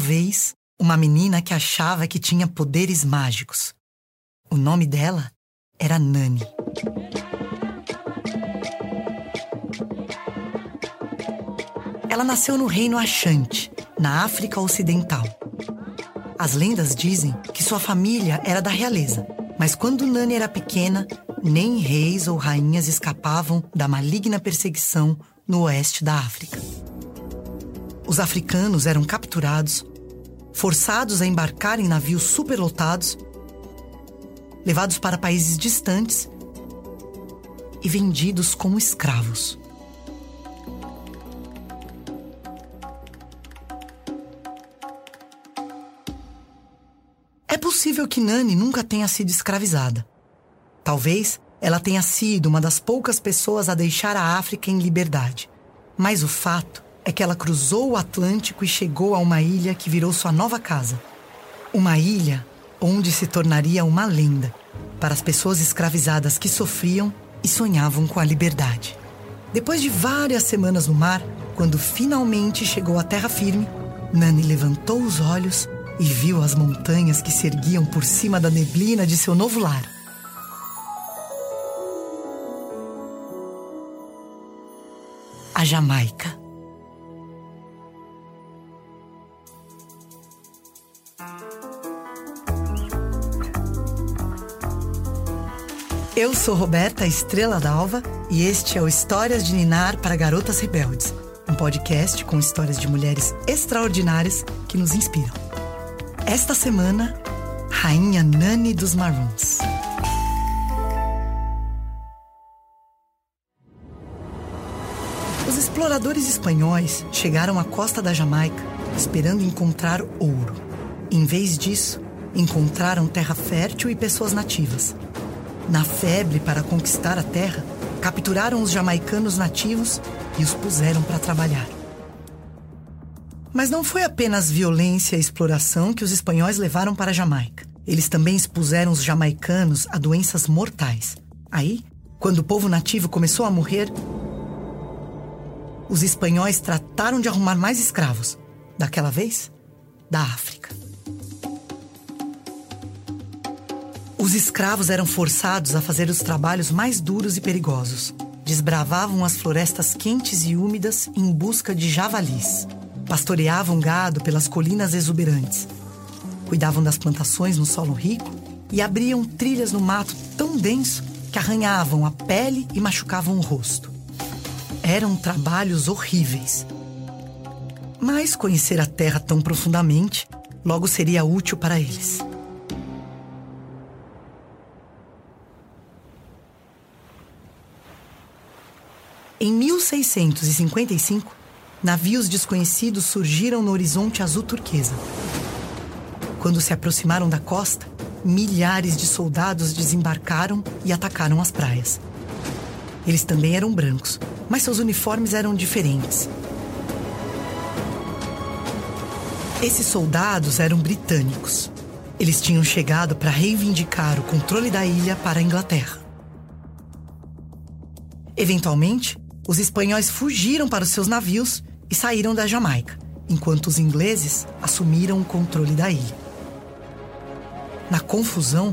Vez uma menina que achava que tinha poderes mágicos. O nome dela era Nani. Ela nasceu no reino Achante, na África Ocidental. As lendas dizem que sua família era da realeza, mas quando Nani era pequena, nem reis ou rainhas escapavam da maligna perseguição no oeste da África. Os africanos eram capturados, forçados a embarcar em navios superlotados, levados para países distantes e vendidos como escravos. É possível que Nani nunca tenha sido escravizada. Talvez ela tenha sido uma das poucas pessoas a deixar a África em liberdade. Mas o fato é que ela cruzou o Atlântico e chegou a uma ilha que virou sua nova casa. Uma ilha onde se tornaria uma lenda para as pessoas escravizadas que sofriam e sonhavam com a liberdade. Depois de várias semanas no mar, quando finalmente chegou à terra firme, Nani levantou os olhos e viu as montanhas que se erguiam por cima da neblina de seu novo lar. A Jamaica. Eu sou Roberta Estrela Dalva e este é o Histórias de Ninar para Garotas Rebeldes, um podcast com histórias de mulheres extraordinárias que nos inspiram. Esta semana, Rainha Nani dos Maroons. Os exploradores espanhóis chegaram à costa da Jamaica esperando encontrar ouro. Em vez disso, encontraram terra fértil e pessoas nativas. Na febre para conquistar a terra, capturaram os jamaicanos nativos e os puseram para trabalhar. Mas não foi apenas violência e exploração que os espanhóis levaram para a Jamaica. Eles também expuseram os jamaicanos a doenças mortais. Aí, quando o povo nativo começou a morrer, os espanhóis trataram de arrumar mais escravos. Daquela vez, da África. Os escravos eram forçados a fazer os trabalhos mais duros e perigosos. Desbravavam as florestas quentes e úmidas em busca de javalis pastoreavam gado pelas colinas exuberantes, cuidavam das plantações no solo rico e abriam trilhas no mato tão denso que arranhavam a pele e machucavam o rosto. Eram trabalhos horríveis. Mas conhecer a terra tão profundamente logo seria útil para eles. Em 1655, navios desconhecidos surgiram no horizonte azul turquesa. Quando se aproximaram da costa, milhares de soldados desembarcaram e atacaram as praias. Eles também eram brancos, mas seus uniformes eram diferentes. Esses soldados eram britânicos. Eles tinham chegado para reivindicar o controle da ilha para a Inglaterra. Eventualmente, os espanhóis fugiram para os seus navios e saíram da Jamaica, enquanto os ingleses assumiram o controle da ilha. Na confusão,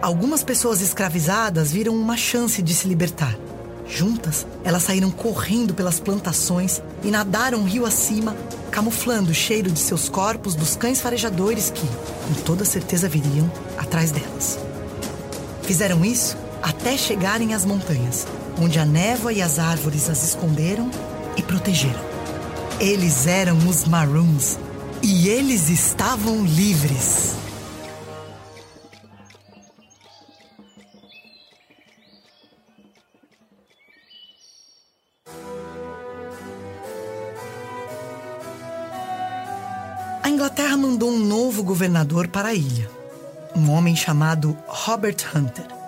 algumas pessoas escravizadas viram uma chance de se libertar. Juntas, elas saíram correndo pelas plantações e nadaram rio acima, camuflando o cheiro de seus corpos dos cães farejadores que, com toda certeza, viriam atrás delas. Fizeram isso até chegarem às montanhas, onde a névoa e as árvores as esconderam e protegeram. Eles eram os Maroons e eles estavam livres. A Inglaterra mandou um novo governador para a ilha, um homem chamado Robert Hunter.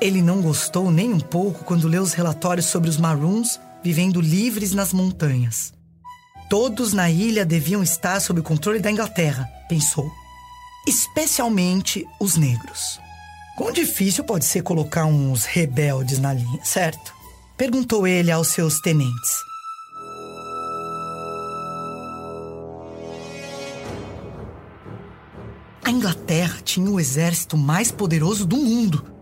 Ele não gostou nem um pouco quando leu os relatórios sobre os Maroons vivendo livres nas montanhas. Todos na ilha deviam estar sob o controle da Inglaterra, pensou. Especialmente os negros. Quão difícil pode ser colocar uns rebeldes na linha, certo? Perguntou ele aos seus tenentes. A Inglaterra tinha o exército mais poderoso do mundo.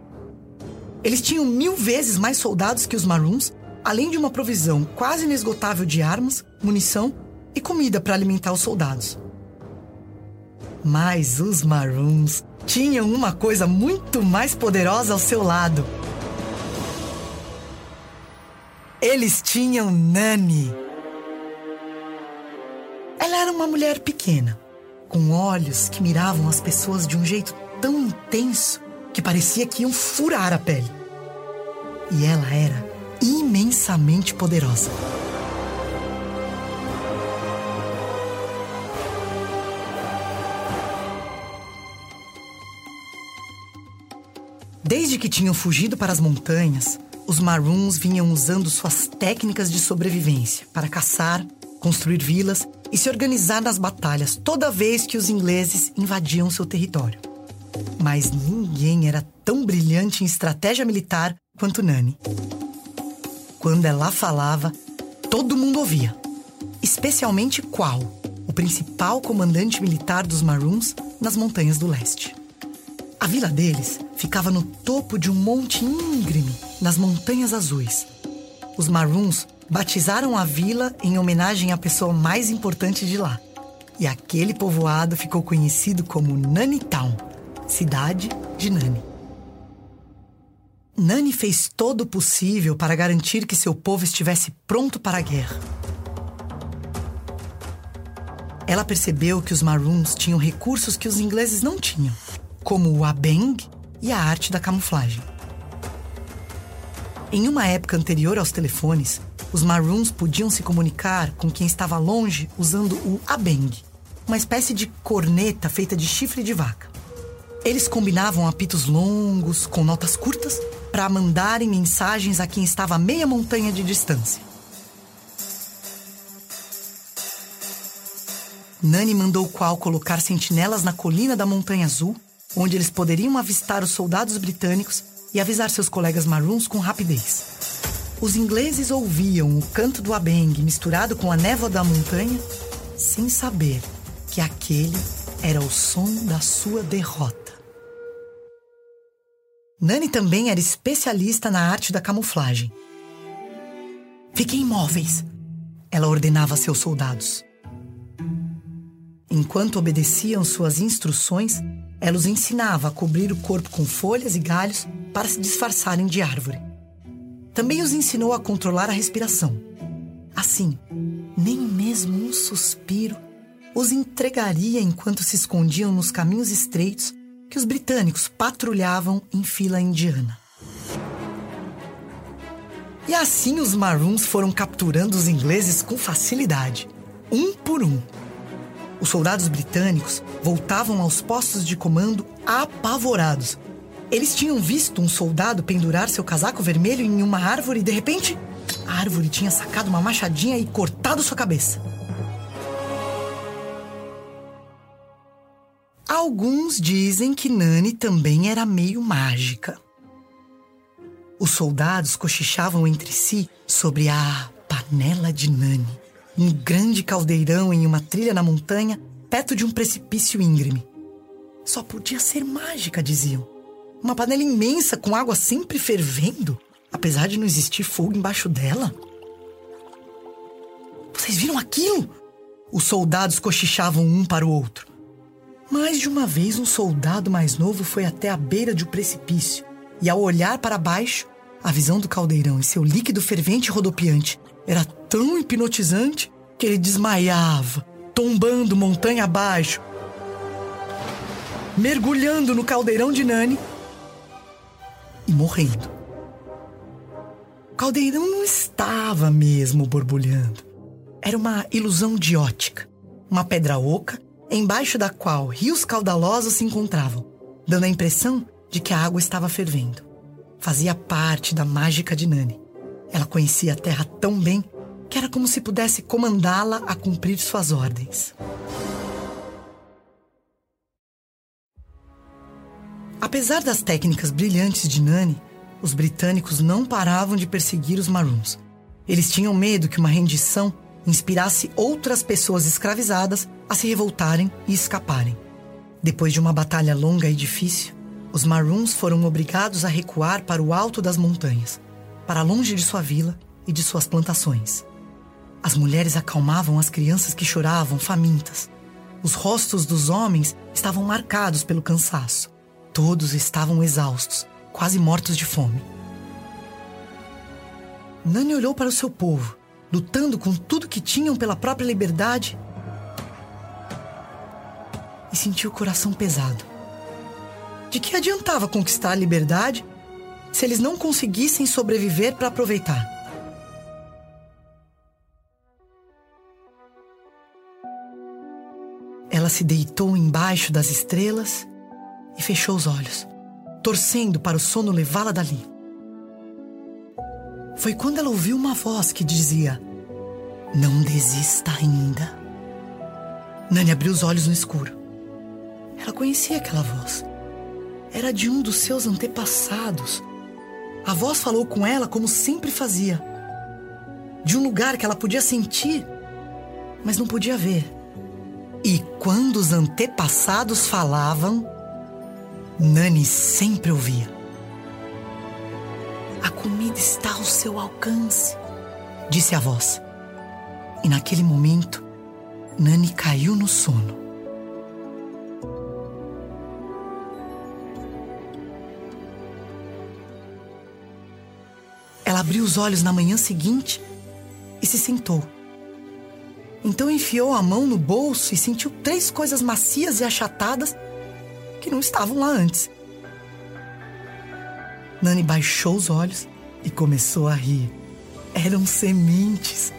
Eles tinham mil vezes mais soldados que os Maroons, além de uma provisão quase inesgotável de armas, munição e comida para alimentar os soldados. Mas os Maroons tinham uma coisa muito mais poderosa ao seu lado. Eles tinham Nani. Ela era uma mulher pequena, com olhos que miravam as pessoas de um jeito tão intenso que parecia que iam furar a pele. E ela era imensamente poderosa. Desde que tinham fugido para as montanhas, os Maroons vinham usando suas técnicas de sobrevivência para caçar, construir vilas e se organizar nas batalhas toda vez que os ingleses invadiam seu território. Mas ninguém era tão brilhante em estratégia militar quanto Nani. Quando ela falava, todo mundo ouvia, especialmente Qual, o principal comandante militar dos Maroons nas montanhas do leste. A vila deles ficava no topo de um monte íngreme, nas Montanhas Azuis. Os Maroons batizaram a vila em homenagem à pessoa mais importante de lá. E aquele povoado ficou conhecido como Nani Town, cidade de Nani. Nani fez todo o possível para garantir que seu povo estivesse pronto para a guerra. Ela percebeu que os Maroons tinham recursos que os ingleses não tinham como o abeng e a arte da camuflagem. Em uma época anterior aos telefones, os Maroons podiam se comunicar com quem estava longe usando o abeng, uma espécie de corneta feita de chifre de vaca. Eles combinavam apitos longos com notas curtas para mandarem mensagens a quem estava a meia montanha de distância. Nani mandou Qual colocar sentinelas na colina da Montanha Azul onde eles poderiam avistar os soldados britânicos e avisar seus colegas maroons com rapidez. Os ingleses ouviam o canto do abeng misturado com a névoa da montanha, sem saber que aquele era o som da sua derrota. Nani também era especialista na arte da camuflagem. Fiquem imóveis, ela ordenava a seus soldados. Enquanto obedeciam suas instruções, ela os ensinava a cobrir o corpo com folhas e galhos para se disfarçarem de árvore. Também os ensinou a controlar a respiração. Assim, nem mesmo um suspiro os entregaria enquanto se escondiam nos caminhos estreitos que os britânicos patrulhavam em fila indiana. E assim os Maroons foram capturando os ingleses com facilidade, um por um. Os soldados britânicos voltavam aos postos de comando apavorados. Eles tinham visto um soldado pendurar seu casaco vermelho em uma árvore e, de repente, a árvore tinha sacado uma machadinha e cortado sua cabeça. Alguns dizem que Nani também era meio mágica. Os soldados cochichavam entre si sobre a panela de Nani um grande caldeirão em uma trilha na montanha, perto de um precipício íngreme. Só podia ser mágica, diziam. Uma panela imensa com água sempre fervendo, apesar de não existir fogo embaixo dela. Vocês viram aquilo? Os soldados cochichavam um para o outro. Mais de uma vez, um soldado mais novo foi até a beira de um precipício e, ao olhar para baixo, a visão do caldeirão e seu líquido fervente e rodopiante era tão hipnotizante que ele desmaiava, tombando montanha abaixo, mergulhando no caldeirão de Nani e morrendo. O caldeirão não estava mesmo borbulhando. Era uma ilusão de ótica, uma pedra oca embaixo da qual rios caudalosos se encontravam, dando a impressão de que a água estava fervendo. Fazia parte da mágica de Nani. Ela conhecia a terra tão bem que era como se pudesse comandá-la a cumprir suas ordens. Apesar das técnicas brilhantes de Nani, os britânicos não paravam de perseguir os Maroons. Eles tinham medo que uma rendição inspirasse outras pessoas escravizadas a se revoltarem e escaparem. Depois de uma batalha longa e difícil, os Maroons foram obrigados a recuar para o alto das montanhas, para longe de sua vila e de suas plantações. As mulheres acalmavam as crianças que choravam famintas. Os rostos dos homens estavam marcados pelo cansaço. Todos estavam exaustos, quase mortos de fome. Nani olhou para o seu povo lutando com tudo que tinham pela própria liberdade. E sentiu o coração pesado. De que adiantava conquistar a liberdade se eles não conseguissem sobreviver para aproveitar? Ela se deitou embaixo das estrelas e fechou os olhos, torcendo para o sono levá-la dali. Foi quando ela ouviu uma voz que dizia: Não desista ainda. Nani abriu os olhos no escuro. Ela conhecia aquela voz. Era de um dos seus antepassados. A voz falou com ela como sempre fazia. De um lugar que ela podia sentir, mas não podia ver. E quando os antepassados falavam, Nani sempre ouvia. A comida está ao seu alcance, disse a voz. E naquele momento, Nani caiu no sono. Ela abriu os olhos na manhã seguinte e se sentou. Então enfiou a mão no bolso e sentiu três coisas macias e achatadas que não estavam lá antes. Nani baixou os olhos e começou a rir. Eram sementes.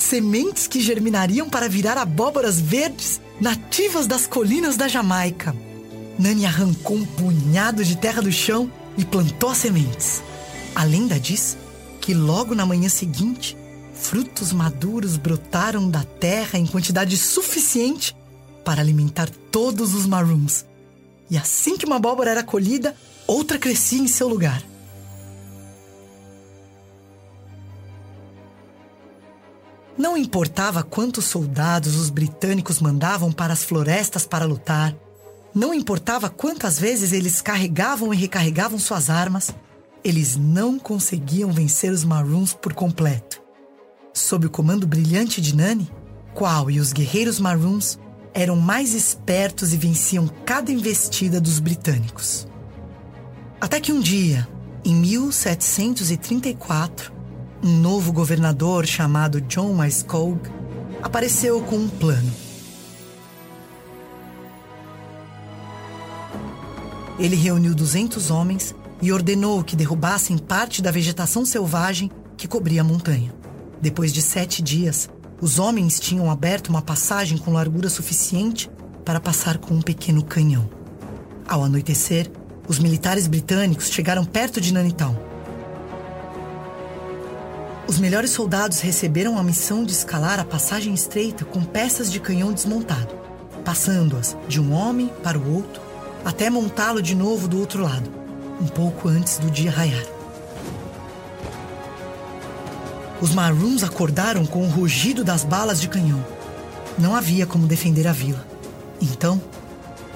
Sementes que germinariam para virar abóboras verdes nativas das colinas da Jamaica. Nani arrancou um punhado de terra do chão e plantou as sementes. A lenda diz que logo na manhã seguinte, frutos maduros brotaram da terra em quantidade suficiente para alimentar todos os maroons. E assim que uma abóbora era colhida, outra crescia em seu lugar. Não importava quantos soldados os britânicos mandavam para as florestas para lutar, não importava quantas vezes eles carregavam e recarregavam suas armas, eles não conseguiam vencer os Maroons por completo. Sob o comando brilhante de Nani, Qual e os guerreiros Maroons eram mais espertos e venciam cada investida dos britânicos. Até que um dia, em 1734, um novo governador chamado John Wyskogue apareceu com um plano. Ele reuniu 200 homens e ordenou que derrubassem parte da vegetação selvagem que cobria a montanha. Depois de sete dias, os homens tinham aberto uma passagem com largura suficiente para passar com um pequeno canhão. Ao anoitecer, os militares britânicos chegaram perto de Nanitown. Os melhores soldados receberam a missão de escalar a passagem estreita com peças de canhão desmontado, passando-as de um homem para o outro até montá-lo de novo do outro lado, um pouco antes do dia raiar. Os Maroons acordaram com o rugido das balas de canhão. Não havia como defender a vila. Então,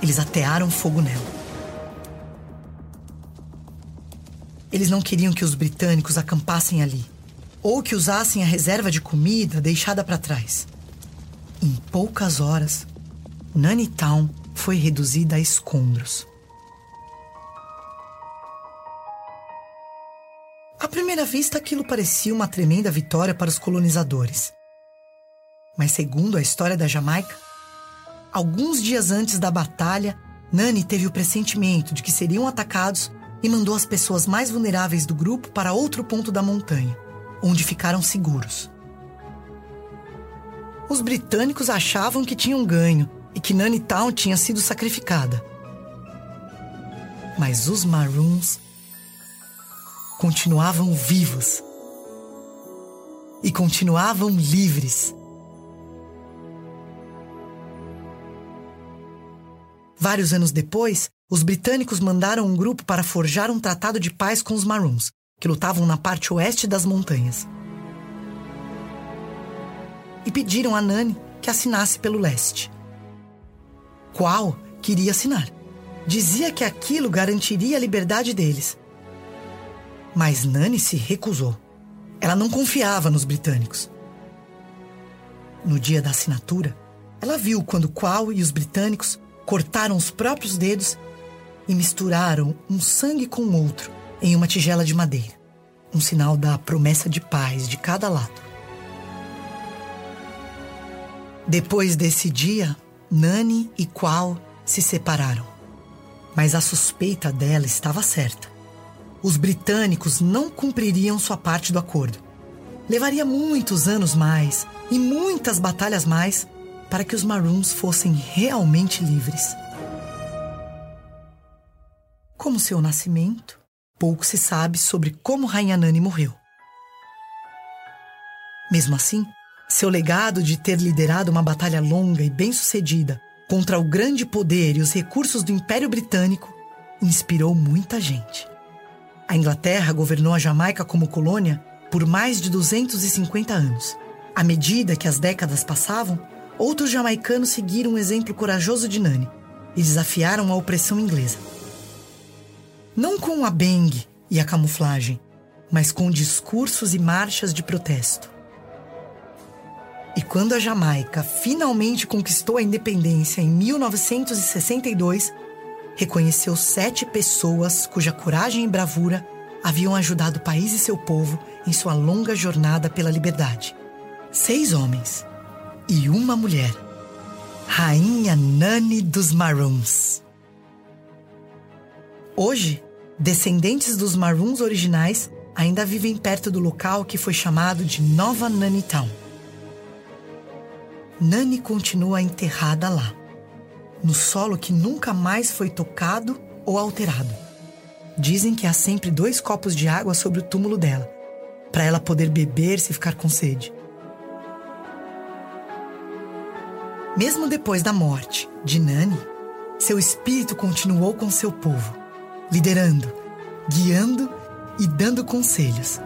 eles atearam fogo nela. Eles não queriam que os britânicos acampassem ali, ou que usassem a reserva de comida deixada para trás. Em poucas horas, Nani Town foi reduzida a escombros. À primeira vista, aquilo parecia uma tremenda vitória para os colonizadores. Mas, segundo a história da Jamaica, alguns dias antes da batalha, Nani teve o pressentimento de que seriam atacados e mandou as pessoas mais vulneráveis do grupo para outro ponto da montanha, onde ficaram seguros. Os britânicos achavam que tinham ganho e que Nani Town tinha sido sacrificada. Mas os Maroons continuavam vivos e continuavam livres. Vários anos depois, os britânicos mandaram um grupo para forjar um tratado de paz com os Maroons, que lutavam na parte oeste das montanhas. E pediram a Nani que assinasse pelo leste. Qual queria assinar? Dizia que aquilo garantiria a liberdade deles mas Nani se recusou. Ela não confiava nos britânicos. No dia da assinatura, ela viu quando Qual e os britânicos cortaram os próprios dedos e misturaram um sangue com o outro em uma tigela de madeira, um sinal da promessa de paz de cada lado. Depois desse dia, Nani e Qual se separaram. Mas a suspeita dela estava certa os britânicos não cumpririam sua parte do acordo. Levaria muitos anos mais e muitas batalhas mais para que os Maroons fossem realmente livres. Como seu nascimento, pouco se sabe sobre como Rainha Nani morreu. Mesmo assim, seu legado de ter liderado uma batalha longa e bem-sucedida contra o grande poder e os recursos do Império Britânico inspirou muita gente. A Inglaterra governou a Jamaica como colônia por mais de 250 anos. À medida que as décadas passavam, outros jamaicanos seguiram o um exemplo corajoso de Nani e desafiaram a opressão inglesa. Não com a beng e a camuflagem, mas com discursos e marchas de protesto. E quando a Jamaica finalmente conquistou a independência em 1962, reconheceu sete pessoas cuja coragem e bravura haviam ajudado o país e seu povo em sua longa jornada pela liberdade. Seis homens e uma mulher. Rainha Nani dos Maroons. Hoje, descendentes dos Maroons originais ainda vivem perto do local que foi chamado de Nova Nani Town. Nani continua enterrada lá no solo que nunca mais foi tocado ou alterado. Dizem que há sempre dois copos de água sobre o túmulo dela, para ela poder beber se ficar com sede. Mesmo depois da morte de Nani, seu espírito continuou com seu povo, liderando, guiando e dando conselhos.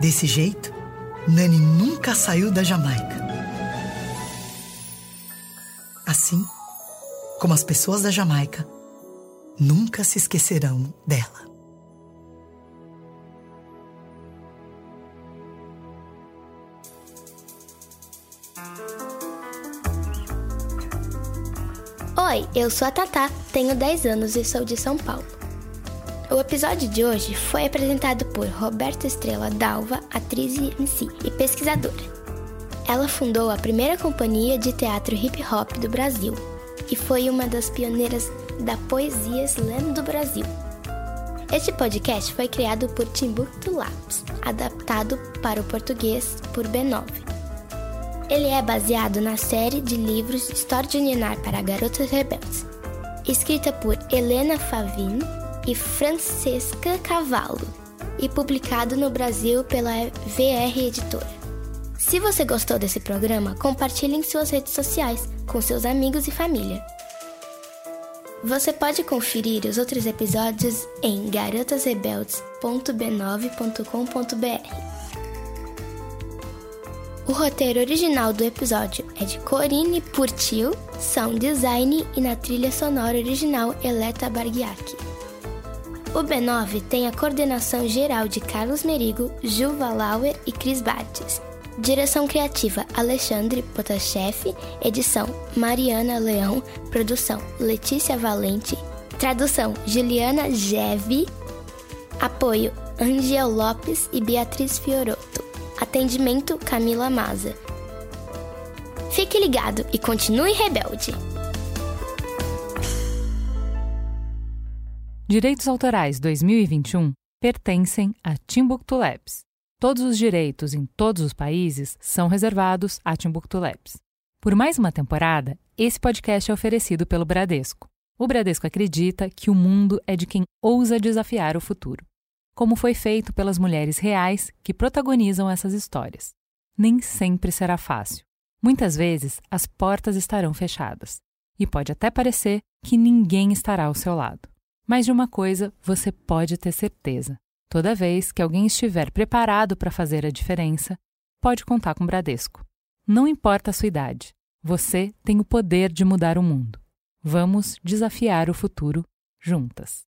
Desse jeito, Nani nunca saiu da Jamaica. Assim, como as pessoas da Jamaica, nunca se esquecerão dela. Oi, eu sou a Tatá, tenho 10 anos e sou de São Paulo. O episódio de hoje foi apresentado por Roberta Estrela Dalva, atriz em si e pesquisadora. Ela fundou a primeira companhia de teatro hip hop do Brasil, e foi uma das pioneiras da poesia slam do Brasil. Este podcast foi criado por Timbuktu Labs, adaptado para o português por B9. Ele é baseado na série de livros História de Ninar para Garotas Rebeldes, escrita por Helena Favin e Francesca Cavallo, e publicado no Brasil pela VR Editora. Se você gostou desse programa, compartilhe em suas redes sociais com seus amigos e família. Você pode conferir os outros episódios em garotasrebeldes.b9.com.br. O roteiro original do episódio é de Corine Purtil, sound design e na trilha sonora original Eleta Bargiaki. O B9 tem a coordenação geral de Carlos Merigo, Juva Lauer e Cris Bates. Direção criativa Alexandre Potashev, edição Mariana Leão, produção Letícia Valente, tradução Juliana Geve, apoio Angel Lopes e Beatriz Fioroto, atendimento Camila Maza. Fique ligado e continue rebelde! Direitos Autorais 2021 pertencem a Timbuktu Labs. Todos os direitos em todos os países são reservados a Timbuktu Labs. Por mais uma temporada, esse podcast é oferecido pelo Bradesco. O Bradesco acredita que o mundo é de quem ousa desafiar o futuro, como foi feito pelas mulheres reais que protagonizam essas histórias. Nem sempre será fácil. Muitas vezes as portas estarão fechadas e pode até parecer que ninguém estará ao seu lado. Mas de uma coisa você pode ter certeza: toda vez que alguém estiver preparado para fazer a diferença, pode contar com o Bradesco. Não importa a sua idade, você tem o poder de mudar o mundo. Vamos desafiar o futuro juntas.